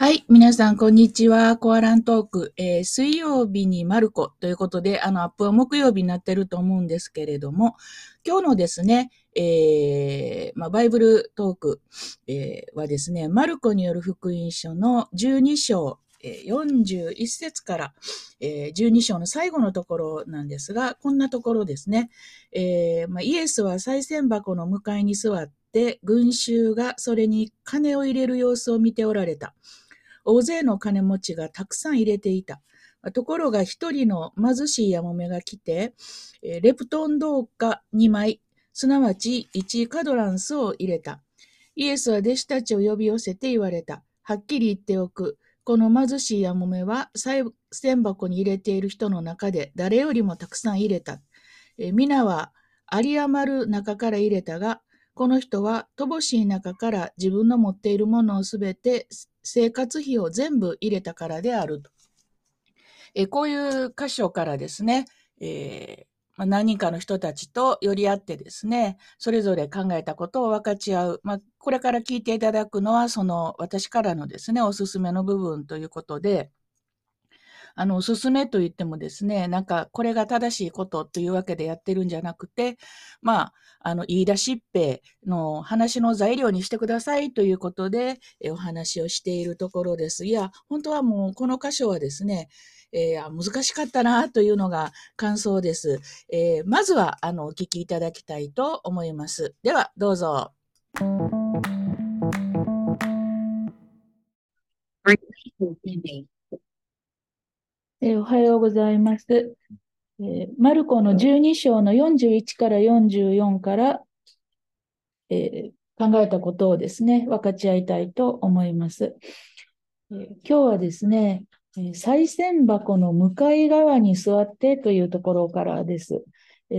はい。皆さん、こんにちは。コアラントーク。えー、水曜日にマルコということで、あの、アップは木曜日になってると思うんですけれども、今日のですね、えー、まあ、バイブルトーク、えー、はですね、マルコによる福音書の12章、えー、41節から、えー、12章の最後のところなんですが、こんなところですね。えーまあ、イエスは賽銭箱の向かいに座って、群衆がそれに金を入れる様子を見ておられた。大勢の金持ちがたくさん入れていた。ところが一人の貧しいヤモメが来て、レプトン銅貨2枚、すなわち1カドランスを入れた。イエスは弟子たちを呼び寄せて言われた。はっきり言っておく。この貧しいヤモメは、賽銭箱に入れている人の中で誰よりもたくさん入れた。皆は有り余る中から入れたが、この人は乏しい中から自分の持っているものをすべて生活費を全部入れたからであると。えこういう箇所からですね、えー、ま何人かの人たちと寄り合ってですね、それぞれ考えたことを分かち合う。まあ、これから聞いていただくのは、その私からのですね、おすすめの部分ということで、あの、おすすめと言ってもですね、なんか、これが正しいことというわけでやってるんじゃなくて、まあ、あの、言い出しっぺの話の材料にしてくださいということで、えお話をしているところです。いや、本当はもう、この箇所はですね、えー、難しかったなというのが感想です。えー、まずは、あの、お聞きいただきたいと思います。では、どうぞ。えー、おはようございます。えー、マルコの12章の41から44から、えー、考えたことをですね、分かち合いたいと思います。え今日はですね、賽銭箱の向かい側に座ってというところからです。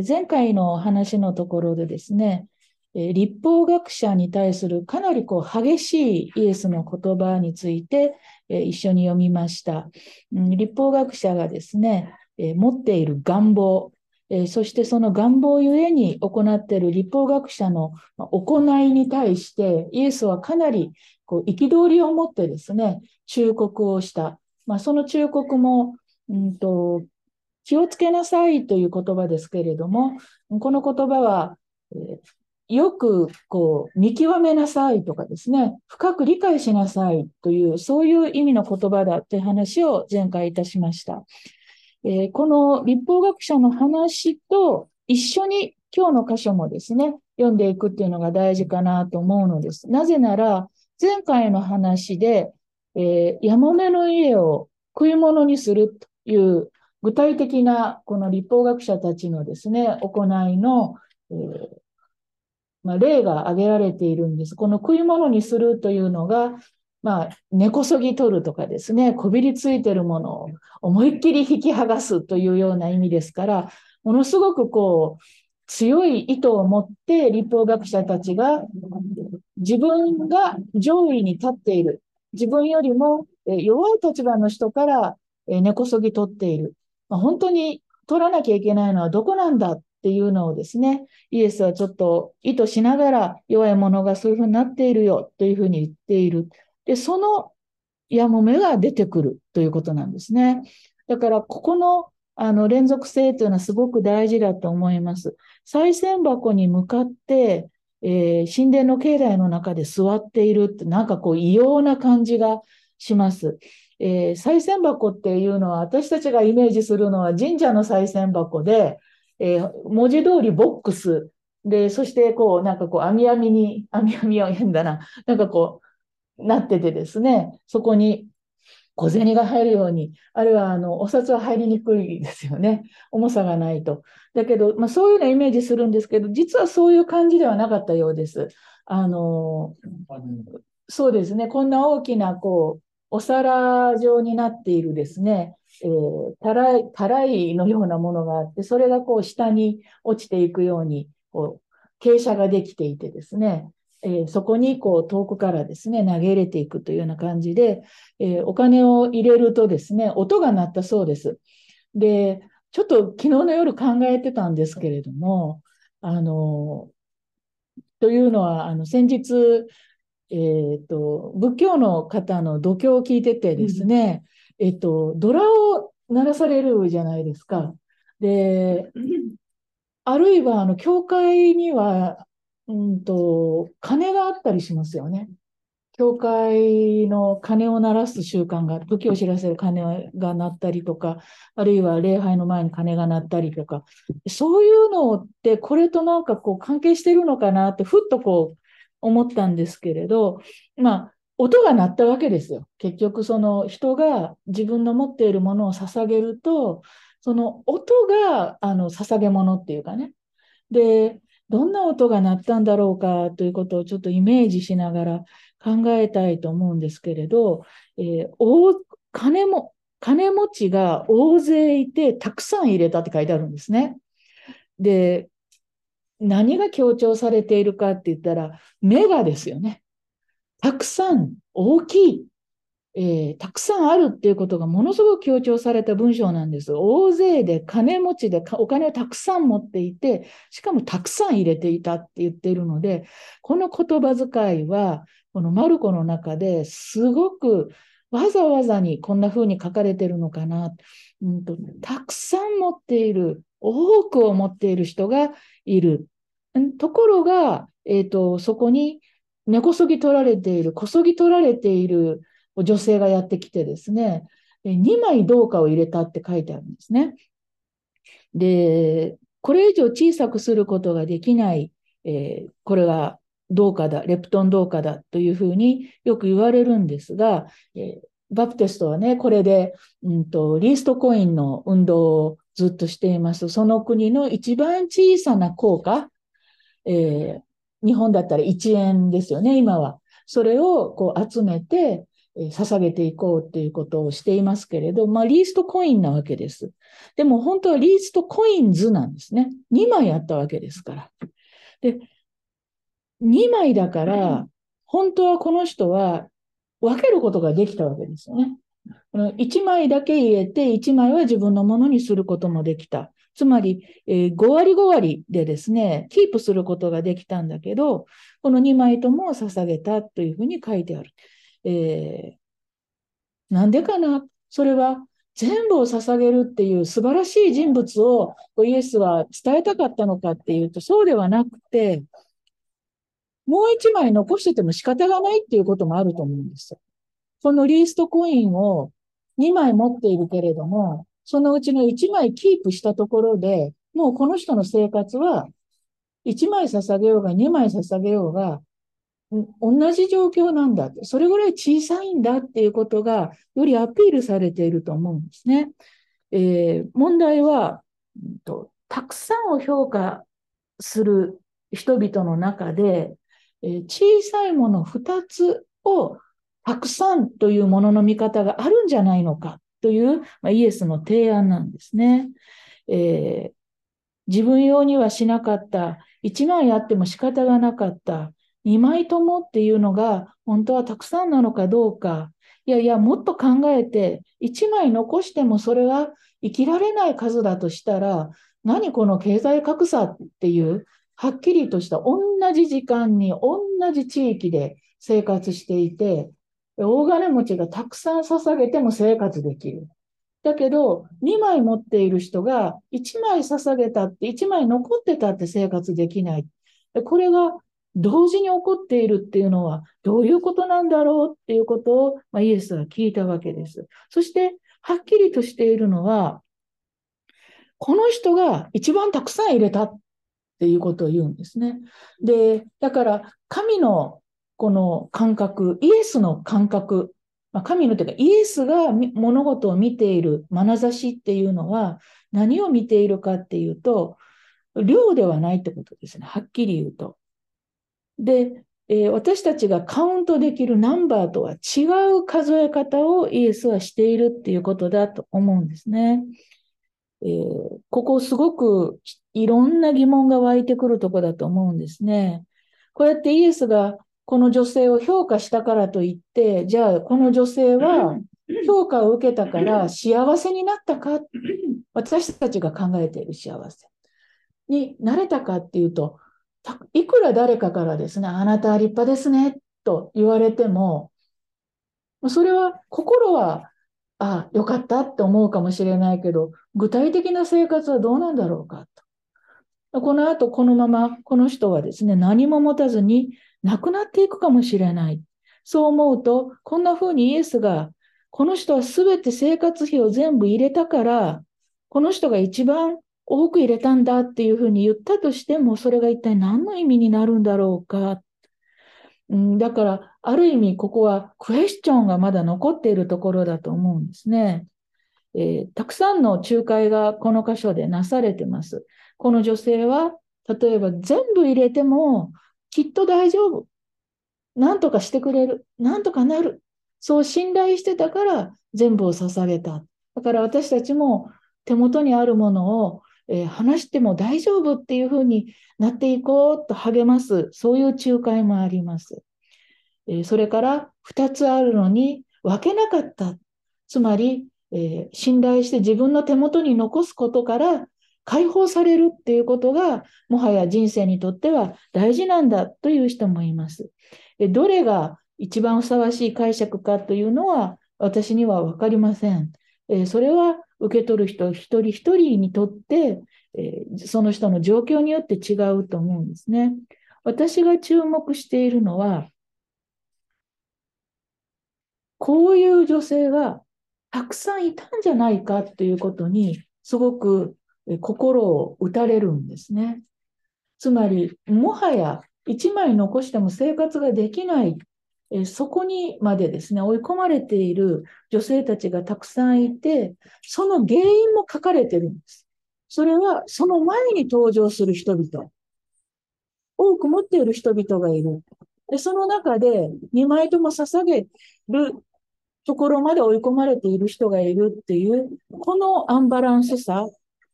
前回の話のところでですね、え立法学者に対するかなりこう激しいイエスの言葉についてえ一緒に読みました。うん立法学者がですね、え持っている願望、えそしてその願望ゆえに行っている立法学者の行いに対してイエスはかなりこう憤りを持ってですね、忠告をした。まあ、その忠告も、うんと、気をつけなさいという言葉ですけれども、この言葉は、よくこう見極めなさいとかですね、深く理解しなさいという、そういう意味の言葉だって話を前回いたしました。えー、この立法学者の話と一緒に今日の箇所もですね、読んでいくっていうのが大事かなと思うのです。なぜなら、前回の話で、えー、やもめの家を食い物にするという具体的なこの立法学者たちのですね、行いの、えーまあ、例が挙げられているんです。この食い物にするというのが、まあ、根こそぎ取るとかですね、こびりついてるものを思いっきり引き剥がすというような意味ですから、ものすごくこう、強い意図を持って立法学者たちが自分が上位に立っている。自分よりも弱い立場の人から根こそぎ取っている。まあ、本当に取らなきゃいけないのはどこなんだっていうのをですね、イエスはちょっと意図しながら弱い者がそういうふうになっているよというふうに言っている。で、そのやもめが出てくるということなんですね。だから、ここのあの連続性というのはすごく大事だと思います。賽銭箱に向かって、えー、神殿の境内の中で座っているって、なんかこう異様な感じがします。えー、賽銭箱っていうのは、私たちがイメージするのは神社の賽銭箱で、えー、文字通りボックス。で、そしてこう、なんかこう、網網に、網網は変だな、なんかこう、なっててですね、そこに小銭が入るように、あるいはあのお札は入りにくいですよね。重さがないと。だけど、まあ、そういうようなイメージするんですけど、実はそういう感じではなかったようです。あのそうですね、こんな大きなこうお皿状になっているですね、えー、たらい、たらいのようなものがあって、それがこう下に落ちていくように、こう、傾斜ができていてですね、えー、そこにこう遠くからですね、投げ入れていくというような感じで、えー、お金を入れるとですね、音が鳴ったそうです。で、ちょっと昨日の夜考えてたんですけれども、あの、というのは、あの、先日、えーと、仏教の方の度胸を聞いててですね、うん、えっ、と、ドラを鳴らされるじゃないですか。で、あるいは、あの、教会には、うんと、鐘があったりしますよね。教会の鐘を鳴らす習慣が、武器を知らせる鐘が鳴ったりとか、あるいは礼拝の前に鐘が鳴ったりとか、そういうのって、これとなんかこう関係してるのかなって、ふっとこう思ったんですけれど、まあ、音が鳴ったわけですよ。結局、その人が自分の持っているものを捧げると、その音があの捧げ物っていうかね。で、どんな音が鳴ったんだろうかということをちょっとイメージしながら考えたいと思うんですけれど、えー、金も金持ちが大勢いてたくさん入れたって書いてあるんですね。で、何が強調されているかって言ったら、目がですよね。たくさん、大きい、えー、たくさんあるっていうことがものすごく強調された文章なんです。大勢で金持ちでお金をたくさん持っていて、しかもたくさん入れていたって言っているので、この言葉遣いは、このマルコの中ですごくわざわざにこんな風に書かれてるのかな、うんと。たくさん持っている、多くを持っている人がいる。ところが、えっ、ー、と、そこに根こそぎ取られている、こそぎ取られている女性がやってきてですね、2枚銅貨を入れたって書いてあるんですね。で、これ以上小さくすることができない、えー、これが銅貨だ、レプトン銅貨だというふうによく言われるんですが、えー、バプテストはね、これで、うんと、リーストコインの運動をずっとしています。その国の一番小さな効果、えー、日本だったら1円ですよね、今は。それをこう集めて、え、捧げていこうっていうことをしていますけれど、まあ、リーストコインなわけです。でも本当はリーストコインズなんですね。2枚あったわけですから。で、2枚だから、本当はこの人は分けることができたわけですよね。1枚だけ入れて、1枚は自分のものにすることもできた。つまり、えー、5割5割でですね、キープすることができたんだけど、この2枚とも捧げたというふうに書いてある。えー、なんでかな？それは全部を捧げるっていう素晴らしい人物をイエスは伝えたかったのかっていうと、そうではなくて、もう1枚残してても仕方がないっていうこともあると思うんですよ。このリーストコインを2枚持っているけれども、そのうちの1枚キープしたところで、もうこの人の生活は、1枚捧げようが2枚捧げようが、同じ状況なんだ。それぐらい小さいんだっていうことが、よりアピールされていると思うんですね。えー、問題は、たくさんを評価する人々の中で、え、小さいもの2つをたくさんというものの見方があるんじゃないのかという、まあ、イエスの提案なんですね。えー、自分用にはしなかった、1枚あっても仕方がなかった、2枚ともっていうのが本当はたくさんなのかどうか、いやいや、もっと考えて、1枚残してもそれは生きられない数だとしたら、何この経済格差っていう、はっきりとした同じ時間に同じ地域で生活していて、大金持ちがたくさん捧げても生活できる。だけど、2枚持っている人が1枚捧げたって、1枚残ってたって生活できない。これが同時に起こっているっていうのはどういうことなんだろうっていうことを、まあ、イエスは聞いたわけです。そして、はっきりとしているのは、この人が一番たくさん入れたっていうことを言うんですね。で、だから、神のこの感覚、イエスの感覚、まあ、神のというか、イエスが物事を見ている眼差しっていうのは、何を見ているかっていうと、量ではないってことですね。はっきり言うと。で、えー、私たちがカウントできるナンバーとは違う数え方をイエスはしているっていうことだと思うんですね。えー、ここすごくいろんな疑問が湧いてくるとこだと思うんですね。こうやってイエスがこの女性を評価したからといって、じゃあこの女性は評価を受けたから幸せになったか、私たちが考えている幸せになれたかっていうと、いくら誰かからですね、あなたは立派ですねと言われても、それは心は、あ、よかったって思うかもしれないけど、具体的な生活はどうなんだろうかと。この後、このままこの人はですね、何も持たずに亡くなっていくかもしれない。そう思うと、こんな風にイエスが、この人は全て生活費を全部入れたから、この人が一番多く入れたんだっていうふうに言ったとしても、それが一体何の意味になるんだろうか。ん、だから、ある意味、ここはクエスチョンがまだ残っているところだと思うんですね。えー、たくさんの仲介がこの箇所でなされてます。この女性は、例えば全部入れても、きっと大丈夫。なんとかしてくれる。なんとかなる。そう信頼してたから全部を捧げた。だから私たちも手元にあるものをえー、話しても大丈夫っていうふうになっていこうと励ます、そういう仲介もあります。えー、それから2つあるのに分けなかった。つまり、えー、信頼して自分の手元に残すことから解放されるっていうことが、もはや人生にとっては大事なんだという人もいます。どれが一番ふさわしい解釈かというのは私には分かりません。えそれは受け取る人一人一人にとって、え、その人の状況によって違うと思うんですね。私が注目しているのは、こういう女性がたくさんいたんじゃないかということに、すごく心を打たれるんですね。つまり、もはや一枚残しても生活ができないそこにまでですね、追い込まれている女性たちがたくさんいて、その原因も書かれてるんです。それは、その前に登場する人々。多く持っている人々がいる。で、その中で、2枚とも捧げるところまで追い込まれている人がいるっていう、このアンバランスさ、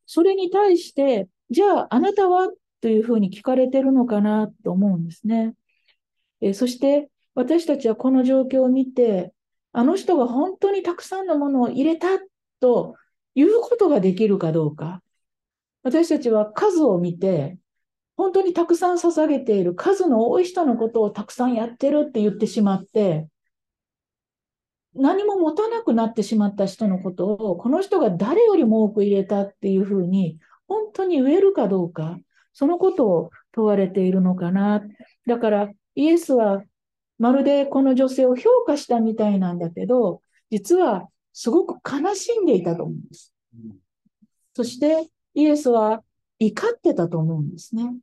それに対して、じゃあ、あなたは？というふうに聞かれてるのかなと思うんですね。えそして、私たちはこの状況を見て、あの人が本当にたくさんのものを入れたということができるかどうか。私たちは数を見て、本当にたくさん捧げている数の多い人のことをたくさんやってるって言ってしまって、何も持たなくなってしまった人のことを、この人が誰よりも多く入れたっていうふうに、本当に言えるかどうか、そのことを問われているのかな。だから、イエスはまるでこの女性を評価したみたいなんだけど、実はすごく悲しんでいたと思うんです。そしてイエスは怒ってたと思うんですね。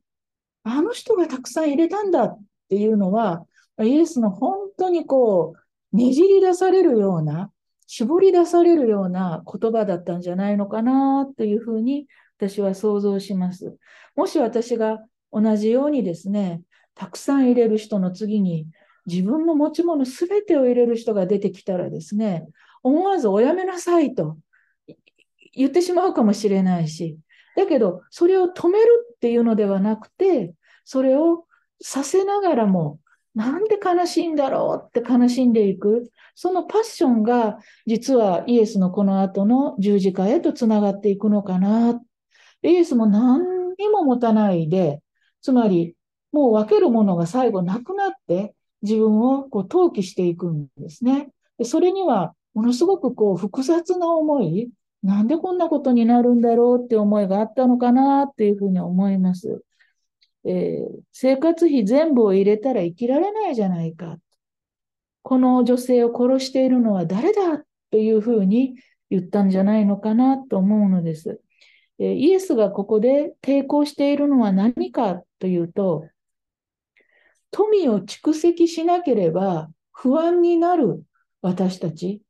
あの人がたくさん入れたんだっていうのは、イエスの本当にこう、ねじり出されるような、絞り出されるような言葉だったんじゃないのかなというふうに私は想像します。もし私が同じようにですね、たくさん入れる人の次に自分の持ち物すべてを入れる人が出てきたらですね、思わずおやめなさいと言ってしまうかもしれないし、だけど、それを止めるっていうのではなくて、それをさせながらも、なんで悲しいんだろうって悲しんでいく？そのパッションが、実はイエスのこの後の十字架へとつながっていくのかな。イエスも何にも持たないで、つまり、もう分けるものが最後なくなって、自分をこう投棄していくんですね。でそれには、ものすごくこう複雑な思い、なんでこんなことになるんだろうって思いがあったのかなっていうふうに思います。えー、生活費全部を入れたら生きられないじゃないか。この女性を殺しているのは誰だというふうに言ったんじゃないのかなと思うのです。えー、イエスがここで抵抗しているのは何かというと、富を蓄積しなければ不安になる私たち。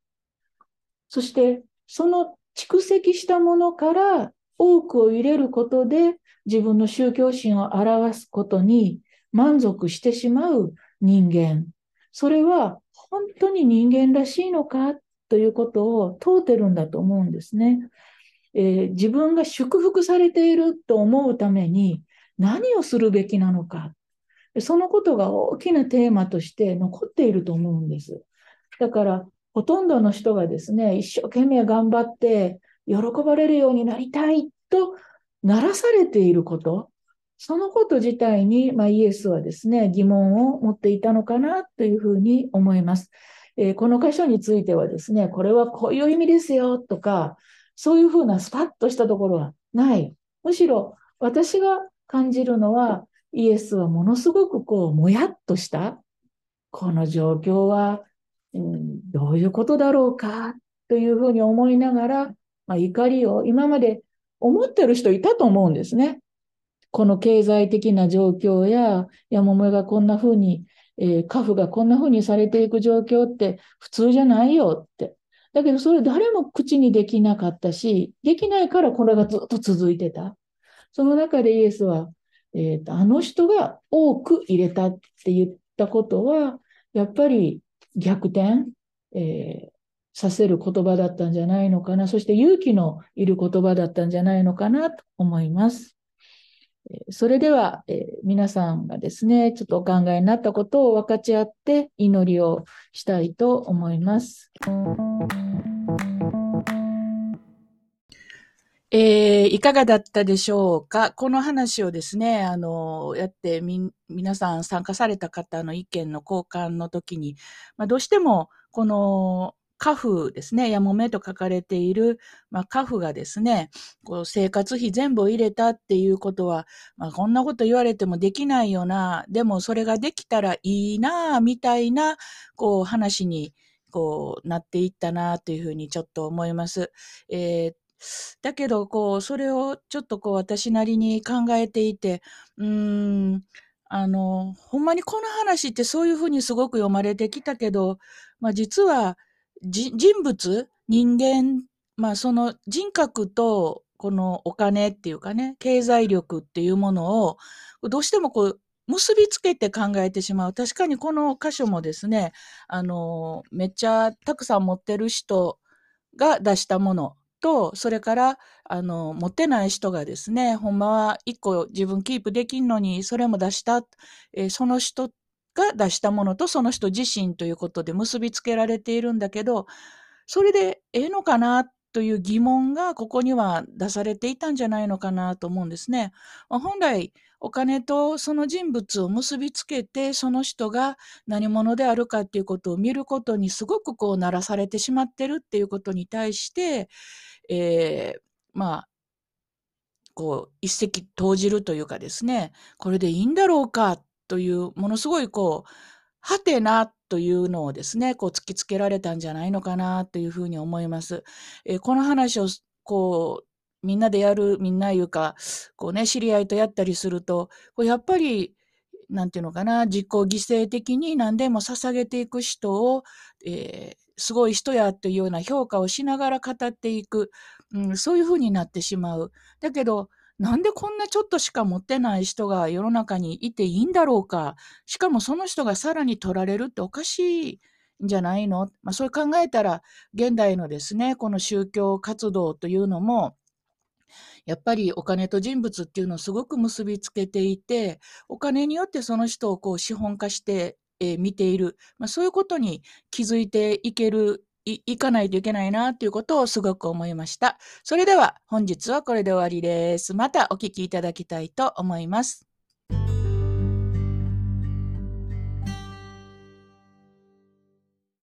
そしてその蓄積したものから多くを入れることで自分の宗教心を表すことに満足してしまう人間。それは本当に人間らしいのか？ということを問うてるんだと思うんですね。えー、自分が祝福されていると思うために何をするべきなのか？そのことが大きなテーマとして残っていると思うんです。だから、ほとんどの人がですね、一生懸命頑張って、喜ばれるようになりたいとならされていること、そのこと自体に、まあ、イエスはですね、疑問を持っていたのかなというふうに思います。えー、この箇所についてはですね、これはこういう意味ですよとか、そういうふうなスパッとしたところはない。むしろ私が感じるのは、イエスはものすごくこう、もやっとした、この状況は、うん、どういうことだろうかというふうに思いながら、まあ、怒りを今まで思ってる人いたと思うんですね。この経済的な状況や、やもめがこんなふうに、えー、家父がこんなふうにされていく状況って普通じゃないよって。だけどそれ誰も口にできなかったし、できないからこれがずっと続いてた。その中でイエスは、えーと、あの人が多く入れたって言ったことは、やっぱり逆転、えー、させる言葉だったんじゃないのかな、そして勇気のいる言葉だったんじゃないのかなと思います。それでは、えー、皆さんがですね、ちょっとお考えになったことを分かち合って祈りをしたいと思います。えー、いかがだったでしょうか？この話をですね、あの、やってみ、皆さん参加された方の意見の交換の時に、まあ、どうしても、この、家父ですね、やもめと書かれている、まあ、家父がですね、こう生活費全部を入れたっていうことは、まあ、こんなこと言われてもできないよな、でもそれができたらいいな、みたいな、こう話に、こうなっていったな、というふうにちょっと思います。えーだけど、こう、それをちょっとこう私なりに考えていて、うーん、あの、ほんまにこの話ってそういうふうにすごく読まれてきたけど、まあ実は人物、人間、まあその人格とこのお金っていうかね、経済力っていうものを、どうしてもこう、結びつけて考えてしまう。確かにこの箇所もですね、あの、めっちゃたくさん持ってる人が出したものと、それから、あの、持ってない人がですね、ほんまは一個自分キープできんのに、それも出した、えー、その人が出したものとその人自身ということで結びつけられているんだけど、それでええのかなという疑問がここには出されていたんじゃないのかなと思うんですね。まあ、本来、お金とその人物を結びつけて、その人が何者であるかっていうことを見ることにすごくこうならされてしまってるっていうことに対して、えー、まあ、こう、一石投じるというかですね、これでいいんだろうかという、ものすごいこう、はてなというのをですね、こう突きつけられたんじゃないのかなというふうに思います。えー、この話をこう、みんなでやる、みんないうか、こうね、知り合いとやったりすると、こうやっぱり、なんていうのかな、自己犠牲的に何でも捧げていく人を、えー、すごい人やというような評価をしながら語っていく、うん、そういうふうになってしまう。だけど、なんでこんなちょっとしか持ってない人が世の中にいていいんだろうか。しかもその人がさらに取られるっておかしいんじゃないの？まあそう考えたら、現代のですね、この宗教活動というのも、やっぱりお金と人物っていうのをすごく結びつけていて、お金によってその人をこう資本化して、えー、見ている。まあ、そういうことに気づいていけるいかないといけないなということをすごく思いました。それでは本日はこれで終わりです。またお聞きいただきたいと思います。